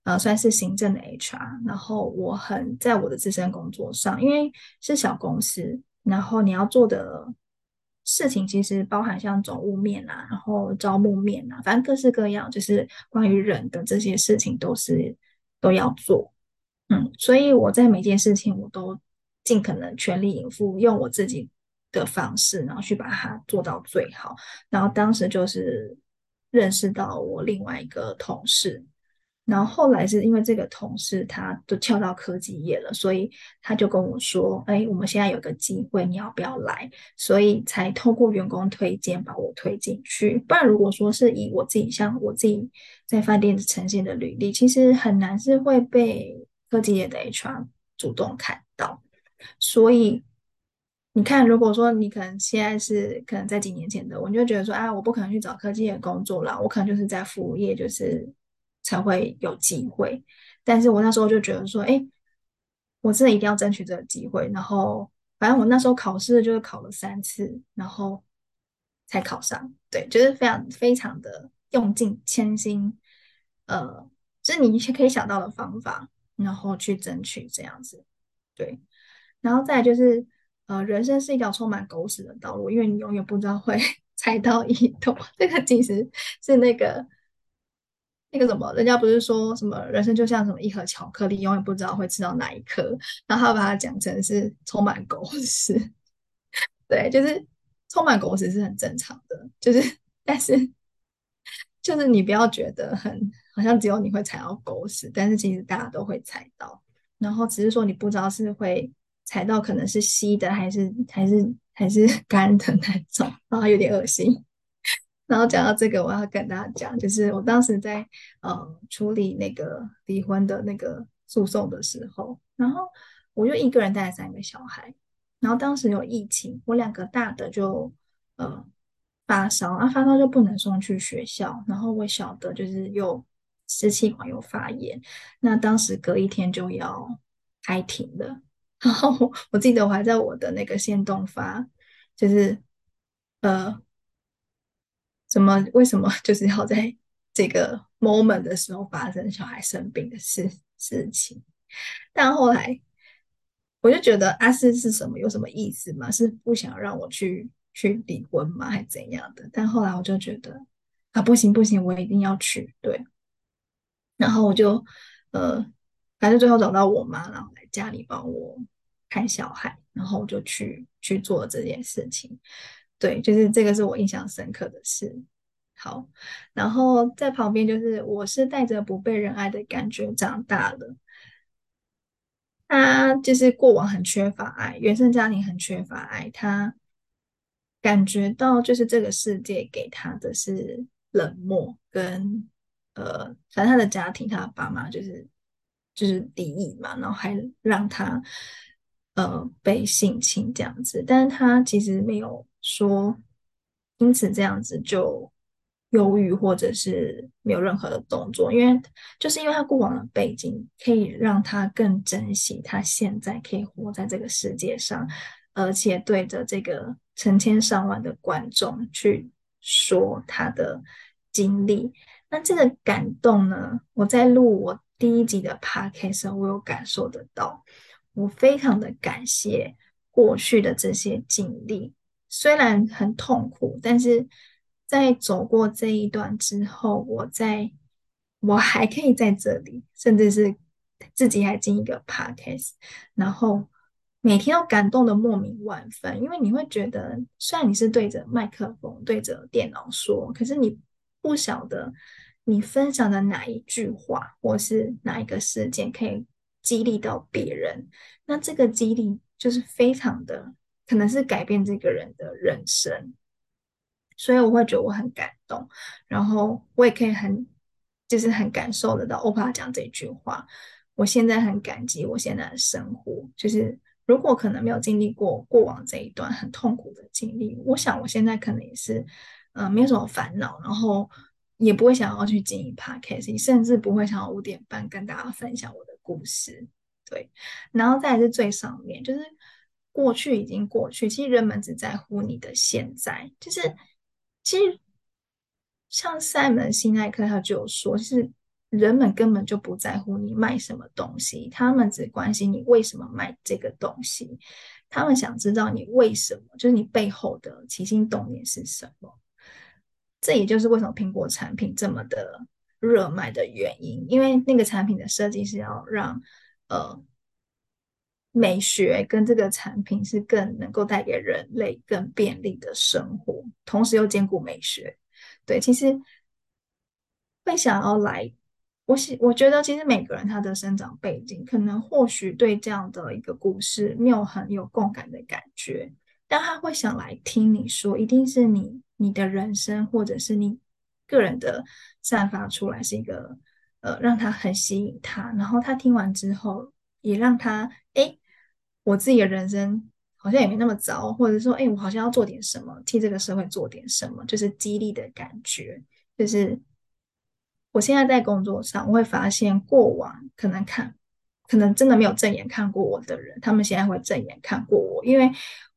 呃，算是行政的 HR，然后我很在我的自身工作上，因为是小公司，然后你要做的。事情其实包含像总务面啊，然后招募面啊，反正各式各样，就是关于人的这些事情都是都要做。嗯，所以我在每件事情我都尽可能全力以赴，用我自己的方式，然后去把它做到最好。然后当时就是认识到我另外一个同事。然后后来是因为这个同事他都跳到科技业了，所以他就跟我说：“哎，我们现在有个机会，你要不要来？”所以才透过员工推荐把我推进去。不然如果说是以我自己像我自己在饭店呈现的履历，其实很难是会被科技业的 HR 主动看到。所以你看，如果说你可能现在是可能在几年前的，我就觉得说啊，我不可能去找科技业工作了，我可能就是在服务业，就是。才会有机会，但是我那时候就觉得说，哎，我真的一定要争取这个机会。然后，反正我那时候考试就是考了三次，然后才考上。对，就是非常非常的用尽千辛，呃，就是你可以想到的方法，然后去争取这样子。对，然后再就是，呃，人生是一条充满狗屎的道路，因为你永远不知道会 踩到一朵。这个其实是那个那个什么，人家不是说什么人生就像什么一盒巧克力，永远不知道会吃到哪一颗，然后他把它讲成是充满狗屎。对，就是充满狗屎是很正常的，就是但是就是你不要觉得很好像只有你会踩到狗屎，但是其实大家都会踩到，然后只是说你不知道是会踩到可能是稀的还是还是还是干的那种，然后有点恶心。然后讲到这个，我要跟大家讲，就是我当时在呃处理那个离婚的那个诉讼的时候，然后我就一个人带了三个小孩。然后当时有疫情，我两个大的就呃发烧，啊发烧就不能送去学校，然后我小的就是又支气管又发炎，那当时隔一天就要开庭了。然后我记得我还在我的那个限动发，就是呃怎么为什么就是要在这个 moment 的时候发生小孩生病的事事情，但后来。我就觉得阿斯是什么，有什么意思吗？是不想让我去去离婚吗？还是怎样的？但后来我就觉得啊，不行不行，我一定要去。对，然后我就呃，反正最后找到我妈，然后来家里帮我看小孩，然后我就去去做这件事情。对，就是这个是我印象深刻的事。好，然后在旁边就是我是带着不被人爱的感觉长大的。他就是过往很缺乏爱，原生家庭很缺乏爱，他感觉到就是这个世界给他的是冷漠跟呃，反正他的家庭，他的爸妈就是就是敌意嘛，然后还让他呃被性侵这样子，但是他其实没有说因此这样子就。忧郁，或者是没有任何的动作，因为就是因为他过往的背景，可以让他更珍惜他现在可以活在这个世界上，而且对着这个成千上万的观众去说他的经历。那这个感动呢，我在录我第一集的 podcast，我有感受得到。我非常的感谢过去的这些经历，虽然很痛苦，但是。在走过这一段之后，我在我还可以在这里，甚至是自己还进一个 podcast，然后每天都感动的莫名万分，因为你会觉得，虽然你是对着麦克风、对着电脑说，可是你不晓得你分享的哪一句话，或是哪一个事件可以激励到别人，那这个激励就是非常的，可能是改变这个人的人生。所以我会觉得我很感动，然后我也可以很，就是很感受得到欧巴讲这句话。我现在很感激我现在的生活，就是如果可能没有经历过过往这一段很痛苦的经历，我想我现在可能也是，呃，没有什么烦恼，然后也不会想要去经营 podcast，甚至不会想要五点半跟大家分享我的故事。对，然后再是最上面，就是过去已经过去，其实人们只在乎你的现在，就是。其实，像赛门辛奈克他就有说，是人们根本就不在乎你卖什么东西，他们只关心你为什么卖这个东西，他们想知道你为什么，就是你背后的起心动念是什么。这也就是为什么苹果产品这么的热卖的原因，因为那个产品的设计是要让呃。美学跟这个产品是更能够带给人类更便利的生活，同时又兼顾美学。对，其实会想要来，我喜我觉得其实每个人他的生长背景，可能或许对这样的一个故事没有很有共感的感觉，但他会想来听你说，一定是你你的人生或者是你个人的散发出来是一个呃让他很吸引他，然后他听完之后也让他诶。我自己的人生好像也没那么糟，或者说，哎，我好像要做点什么，替这个社会做点什么，就是激励的感觉。就是我现在在工作上，我会发现过往可能看，可能真的没有正眼看过我的人，他们现在会正眼看过我，因为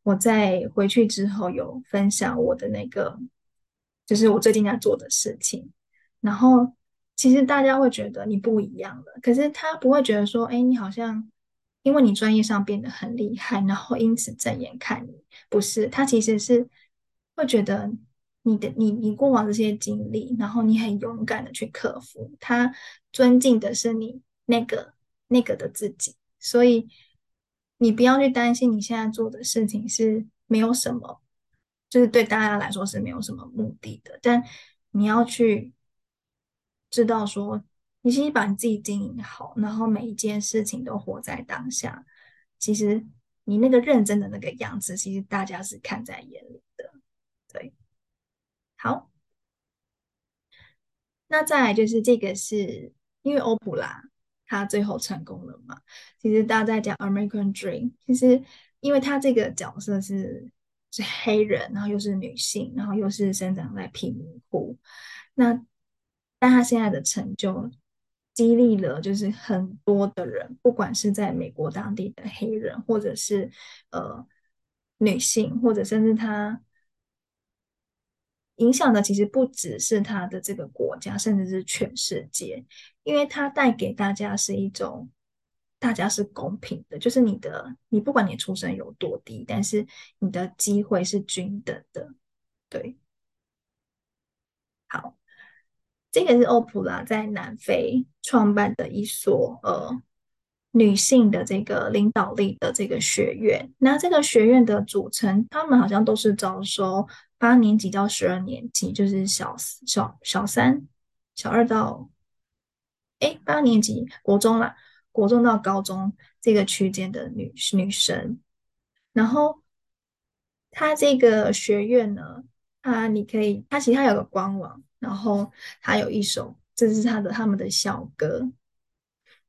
我在回去之后有分享我的那个，就是我最近在做的事情，然后其实大家会觉得你不一样了，可是他不会觉得说，哎，你好像。因为你专业上变得很厉害，然后因此正眼看你，不是，他其实是会觉得你的你你过往这些经历，然后你很勇敢的去克服，他尊敬的是你那个那个的自己，所以你不要去担心你现在做的事情是没有什么，就是对大家来说是没有什么目的的，但你要去知道说。你其实把你自己经营好，然后每一件事情都活在当下。其实你那个认真的那个样子，其实大家是看在眼里的。对，好，那再来就是这个是因为欧普拉他最后成功了嘛？其实大家在讲 American Dream，其实因为他这个角色是是黑人，然后又是女性，然后又是生长在贫民窟，那但他现在的成就。激励了，就是很多的人，不管是在美国当地的黑人，或者是呃女性，或者甚至他影响的，其实不只是他的这个国家，甚至是全世界，因为他带给大家是一种大家是公平的，就是你的，你不管你出身有多低，但是你的机会是均等的，对，好。这个是欧普拉在南非创办的一所呃女性的这个领导力的这个学院。那这个学院的组成，他们好像都是招收八年级到十二年级，就是小小小三、小二到哎八年级国中啦，国中到高中这个区间的女女生。然后他这个学院呢，他你可以，他其实他有个官网。然后他有一首，这是他的他们的校歌，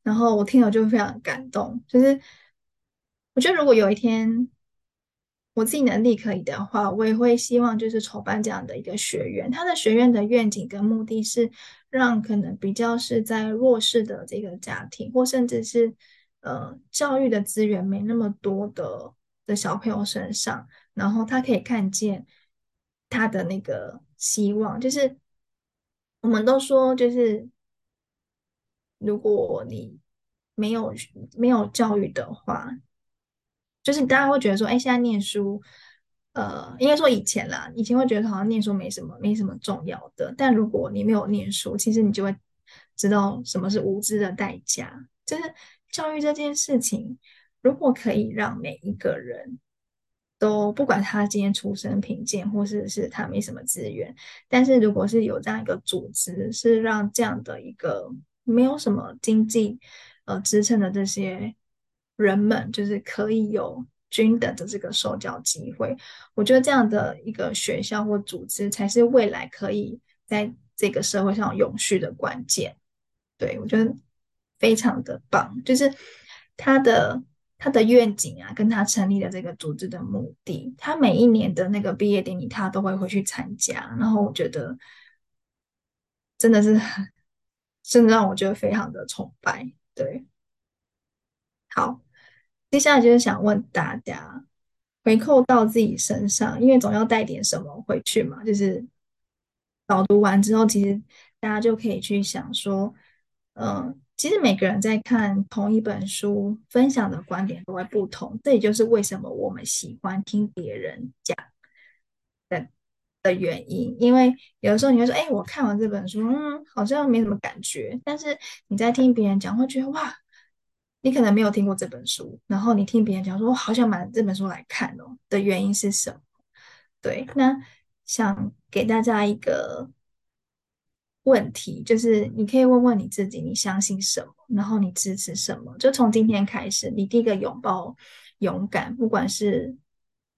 然后我听了就非常感动。就是我觉得如果有一天我自己能力可以的话，我也会希望就是筹办这样的一个学院。他的学院的愿景跟目的是让可能比较是在弱势的这个家庭，或甚至是呃教育的资源没那么多的的小朋友身上，然后他可以看见他的那个希望，就是。我们都说，就是如果你没有没有教育的话，就是大家会觉得说，哎，现在念书，呃，应该说以前啦，以前会觉得好像念书没什么，没什么重要的。但如果你没有念书，其实你就会知道什么是无知的代价。就是教育这件事情，如果可以让每一个人。都不管他今天出身贫贱，或是是他没什么资源，但是如果是有这样一个组织，是让这样的一个没有什么经济呃支撑的这些人们，就是可以有均等的这个受教机会，我觉得这样的一个学校或组织才是未来可以在这个社会上永续的关键。对，我觉得非常的棒，就是他的。他的愿景啊，跟他成立的这个组织的目的，他每一年的那个毕业典礼，他都会回去参加。然后我觉得真的是 甚至让我觉得非常的崇拜。对，好，接下来就是想问大家，回扣到自己身上，因为总要带点什么回去嘛。就是导读完之后，其实大家就可以去想说，嗯。其实每个人在看同一本书，分享的观点都会不同，这也就是为什么我们喜欢听别人讲的的原因。因为有的时候你会说：“哎，我看完这本书，嗯，好像没什么感觉。”但是你在听别人讲，会觉得哇，你可能没有听过这本书，然后你听别人讲说：“我好想买这本书来看哦。”的原因是什么？对，那想给大家一个。问题就是，你可以问问你自己，你相信什么，然后你支持什么。就从今天开始，你第一个拥抱勇敢，不管是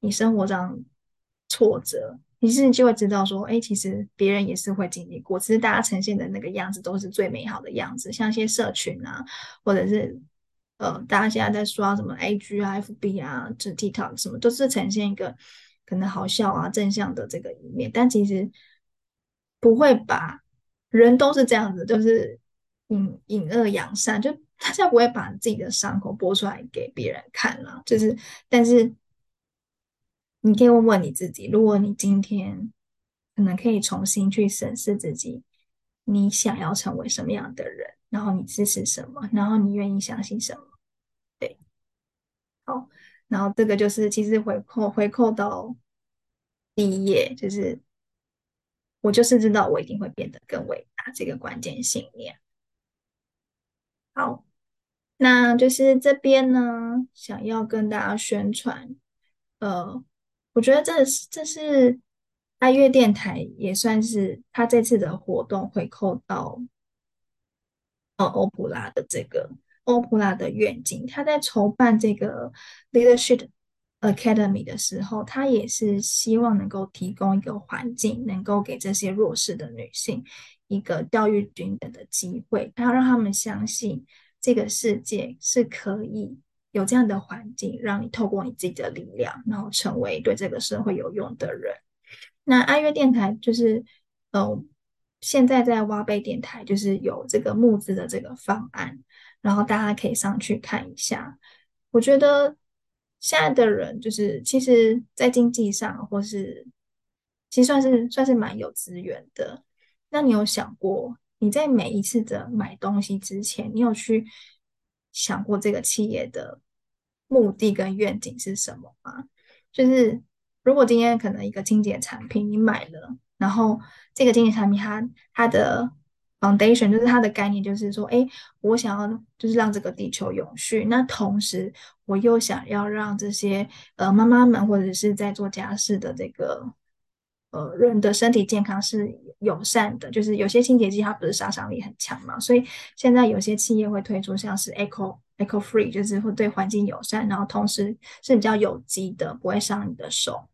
你生活上挫折，你是就会知道说，哎，其实别人也是会经历过，只是大家呈现的那个样子都是最美好的样子。像一些社群啊，或者是呃，大家现在在刷什么 IG 啊、FB 啊、这 TikTok 什么，都是呈现一个可能好笑啊、正向的这个一面，但其实不会把。人都是这样子，就是隐隐恶扬善，就大家不会把自己的伤口播出来给别人看了。就是，但是你可以问问你自己，如果你今天可能可以重新去审视自己，你想要成为什么样的人，然后你支持什么，然后你愿意相信什么？对，好，然后这个就是其实回扣回扣到第一页，就是我就是知道我一定会变得更伟大这个关键信念。好，那就是这边呢，想要跟大家宣传，呃，我觉得这是这是爱乐电台也算是他这次的活动回扣到，呃，欧普拉的这个。欧普拉的愿景，他在筹办这个 Leadership Academy 的时候，他也是希望能够提供一个环境，能够给这些弱势的女性一个教育均等的机会。他要让他们相信这个世界是可以有这样的环境，让你透过你自己的力量，然后成为对这个社会有用的人。那爱乐电台就是，呃，现在在挖贝电台就是有这个募资的这个方案。然后大家可以上去看一下。我觉得现在的人就是，其实，在经济上或是，其实算是算是蛮有资源的。那你有想过，你在每一次的买东西之前，你有去想过这个企业的目的跟愿景是什么吗？就是如果今天可能一个清洁产品你买了，然后这个清洁产品它它的 Foundation 就是它的概念，就是说，哎，我想要就是让这个地球永续，那同时我又想要让这些呃妈妈们或者是在做家事的这个呃人的身体健康是友善的，就是有些清洁剂它不是杀伤力很强嘛，所以现在有些企业会推出像是 Eco Eco Free，就是会对环境友善，然后同时是比较有机的，不会伤你的手。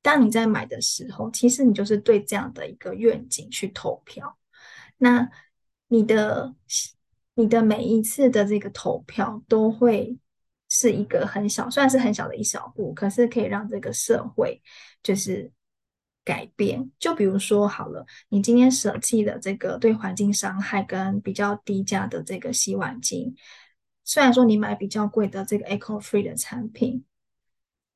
当你在买的时候，其实你就是对这样的一个愿景去投票。那你的你的每一次的这个投票都会是一个很小，虽然是很小的一小步，可是可以让这个社会就是改变。就比如说好了，你今天舍弃了这个对环境伤害跟比较低价的这个洗碗精，虽然说你买比较贵的这个 Eco Free 的产品，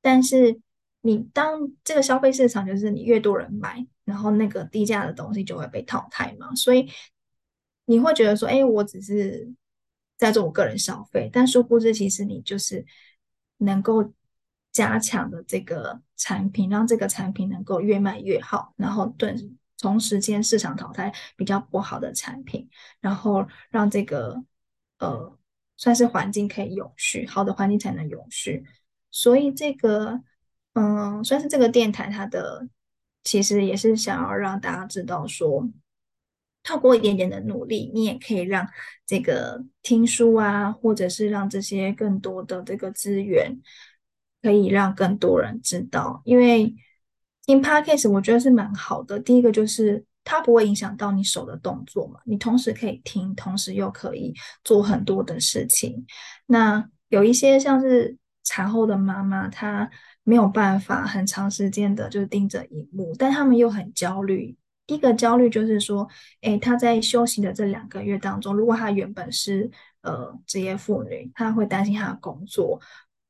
但是。你当这个消费市场就是你越多人买，然后那个低价的东西就会被淘汰嘛，所以你会觉得说，哎，我只是在做我个人消费，但殊不知其实你就是能够加强的这个产品，让这个产品能够越卖越好，然后对同时间市场淘汰比较不好的产品，然后让这个呃算是环境可以永续，好的环境才能永续，所以这个。嗯，算是这个电台，它的其实也是想要让大家知道说，透过一点点的努力，你也可以让这个听书啊，或者是让这些更多的这个资源，可以让更多人知道。因为听 Podcast 我觉得是蛮好的。第一个就是它不会影响到你手的动作嘛，你同时可以听，同时又可以做很多的事情。那有一些像是产后的妈妈，她。没有办法很长时间的就是盯着荧幕，但他们又很焦虑。一个焦虑就是说，诶，他在休息的这两个月当中，如果他原本是呃职业妇女，他会担心他的工作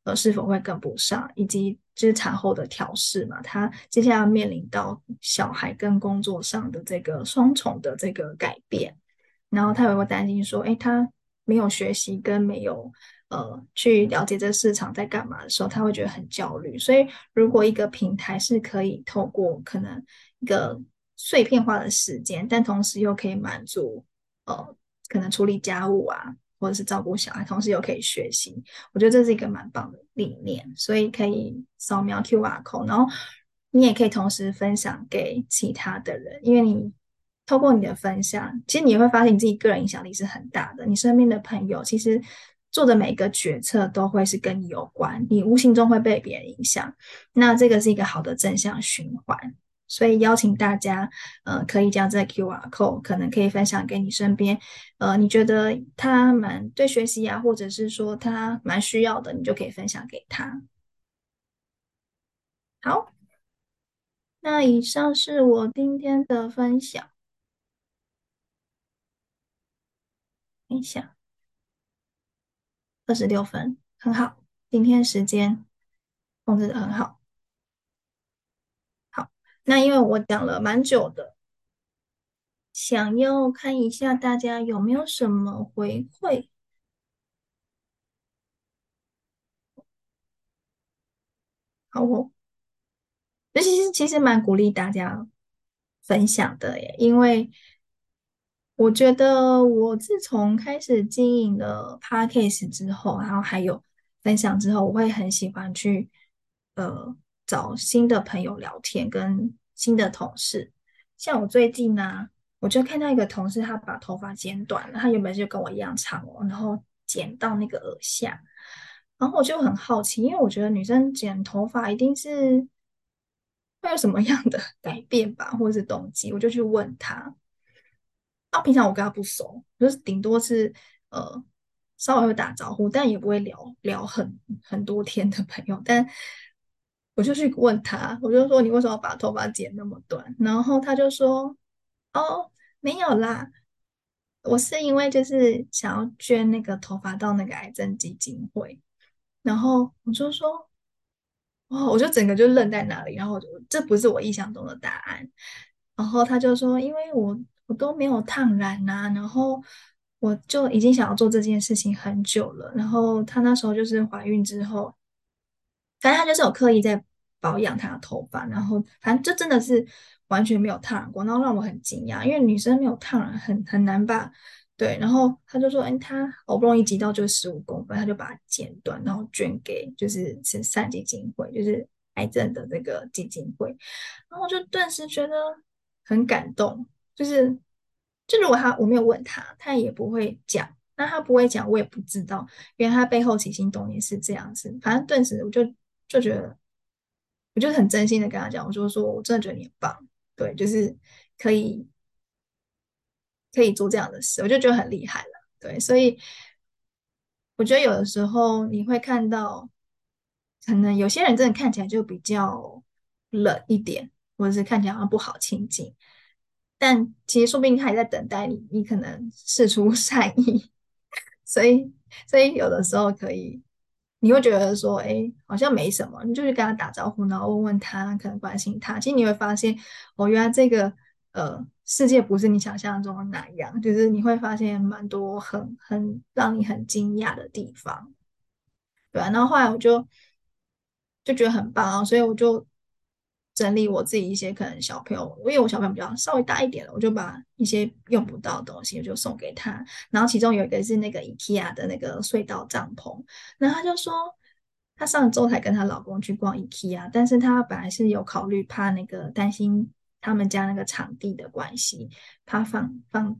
呃是否会跟不上，以及就是产后的调适嘛，他接下来要面临到小孩跟工作上的这个双重的这个改变，然后他也会担心说，诶，他没有学习跟没有。呃，去了解这市场在干嘛的时候，他会觉得很焦虑。所以，如果一个平台是可以透过可能一个碎片化的时间，但同时又可以满足呃，可能处理家务啊，或者是照顾小孩，同时又可以学习，我觉得这是一个蛮棒的理念。所以可以扫描 QR code，然后你也可以同时分享给其他的人，因为你透过你的分享，其实你会发现你自己个人影响力是很大的。你身边的朋友其实。做的每一个决策都会是跟你有关，你无形中会被别人影响，那这个是一个好的正向循环。所以邀请大家，呃，可以将这个 QR code 可能可以分享给你身边，呃，你觉得他蛮对学习啊，或者是说他蛮需要的，你就可以分享给他。好，那以上是我今天的分享，分享。二十六分，很好。今天时间控制得很好。好，那因为我讲了蛮久的，想要看一下大家有没有什么回馈。好哦，那其实其实蛮鼓励大家分享的耶，因为我觉得我自从开始经营了 Podcast 之后，然后还有分享之后，我会很喜欢去呃找新的朋友聊天，跟新的同事。像我最近呢、我就看到一个同事，他把头发剪短了，他原本就跟我一样长哦，然后剪到那个耳下。然后我就很好奇，因为我觉得女生剪头发一定是会有什么样的 改变吧，或者是动机，我就去问他。啊，平常我跟他不熟，就是顶多是呃稍微会打招呼，但也不会聊聊很很多天的朋友。但我就去问他，我就说，你为什么把头发剪那么短？然后他就说哦，没有啦，我是因为就是想要捐那个头发到那个癌症基金会。然后我就说，哦，我就整个就愣在那里，然后我就这不是我意想中的答案。然后他就说，因为我我都没有烫染呐，然后我就已经想要做这件事情很久了。然后她那时候就是怀孕之后，反正她就是有刻意在保养她的头发，然后反正就真的是完全没有烫染过，然后让我很惊讶，因为女生没有烫染很很难吧。对，然后他就说，哎，他好不容易挤到就十五公分，他就把它剪断，然后捐给就是慈善基金会，就是癌症的那个基金会。然后我就顿时觉得很感动，就是就如果他我没有问他，他也不会讲。那他不会讲，我也不知道，因为他背后起心动念是这样子。反正顿时我就就觉得，我就很真心的跟他讲，我就说我真的觉得你很棒，对，就是可以。可以做这样的事，我就觉得很厉害了。对，所以我觉得有的时候你会看到，可能有些人真的看起来就比较冷一点，或者是看起来好像不好亲近，但其实说不定他还在等待你，你可能释出善意。所以，所以有的时候可以，你会觉得说，哎，好像没什么，你就去跟他打招呼，然后问问他，可能关心他。其实你会发现，哦，原来这个，呃。世界不是你想象中的那样，就是你会发现蛮多很很让你很惊讶的地方，对啊，然后后来我就就觉得很棒啊，所以我就整理我自己一些可能小朋友，因为我小朋友比较稍微大一点了，我就把一些用不到的东西我就送给他。然后其中有一个是那个 IKEA 的那个隧道帐篷，然后他就说他上周才跟他老公去逛 IKEA，但是他本来是有考虑怕那个担心。他们家那个场地的关系，怕放放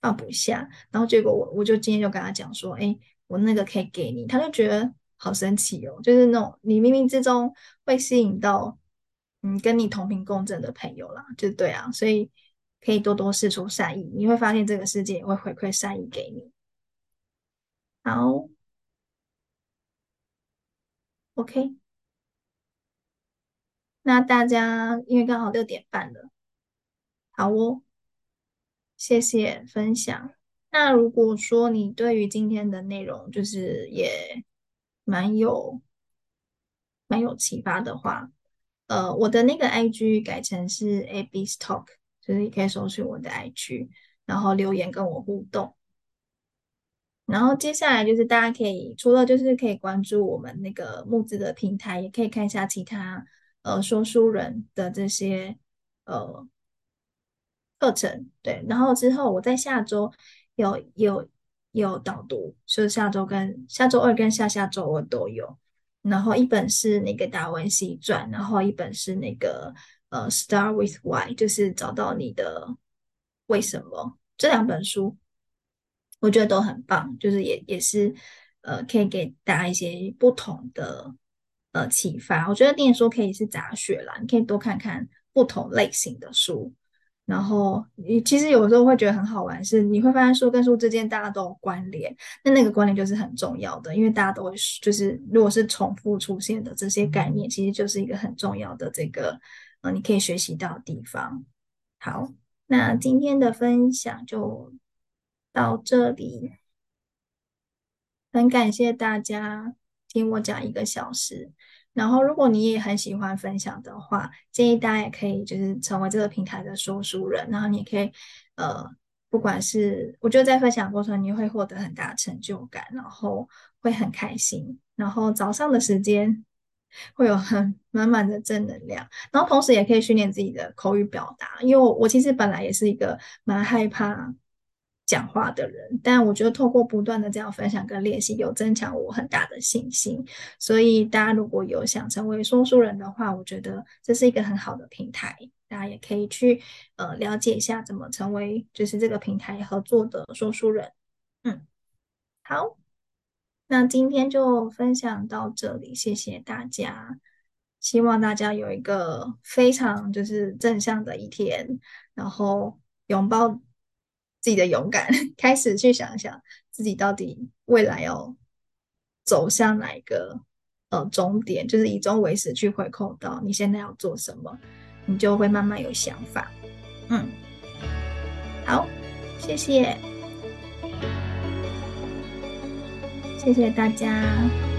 放不下，然后结果我我就今天就跟他讲说，哎，我那个可以给你，他就觉得好神奇哦，就是那种你冥冥之中会吸引到嗯跟你同频共振的朋友啦，就对啊，所以可以多多释出善意，你会发现这个世界也会回馈善意给你。好，OK。那大家因为刚好六点半了，好哦，谢谢分享。那如果说你对于今天的内容就是也蛮有蛮有启发的话，呃，我的那个 IG 改成是 Abby's Talk，就是你可以搜寻我的 IG，然后留言跟我互动。然后接下来就是大家可以除了就是可以关注我们那个募资的平台，也可以看一下其他。呃，说书人的这些呃课程，对，然后之后我在下周有有有导读，就是下周跟下周二跟下下周我都有，然后一本是那个达文西传，然后一本是那个呃 Start with Why，就是找到你的为什么，这两本书我觉得都很棒，就是也也是呃可以给大家一些不同的。呃，启发，我觉得念书可以是杂学啦，你可以多看看不同类型的书，然后你其实有时候会觉得很好玩，是你会发现书跟书之间大家都有关联，那那个关联就是很重要的，因为大家都会就是如果是重复出现的这些概念，其实就是一个很重要的这个呃，你可以学习到的地方。好，那今天的分享就到这里，很感谢大家。听我讲一个小时，然后如果你也很喜欢分享的话，建议大家也可以就是成为这个平台的说书人，然后你也可以呃，不管是我觉得在分享过程你会获得很大成就感，然后会很开心。然后早上的时间 会有很满满的正能量，然后同时也可以训练自己的口语表达。因为我我其实本来也是一个蛮害怕讲话的人，但我觉得透过不断的这样分享跟练习，有增强我很大的信心。所以大家如果有想成为说书人的话，我觉得这是一个很好的平台，大家也可以去呃了解一下怎么成为就是这个平台合作的说书人。嗯，好。那今天就分享到这里，谢谢大家。希望大家有一个非常就是正向的一天，然后拥抱自己的勇敢，开始去想想自己到底未来要走向哪一个呃终点，就是以终为始去回扣到你现在要做什么，你就会慢慢有想法。嗯，好，谢谢。谢谢大家。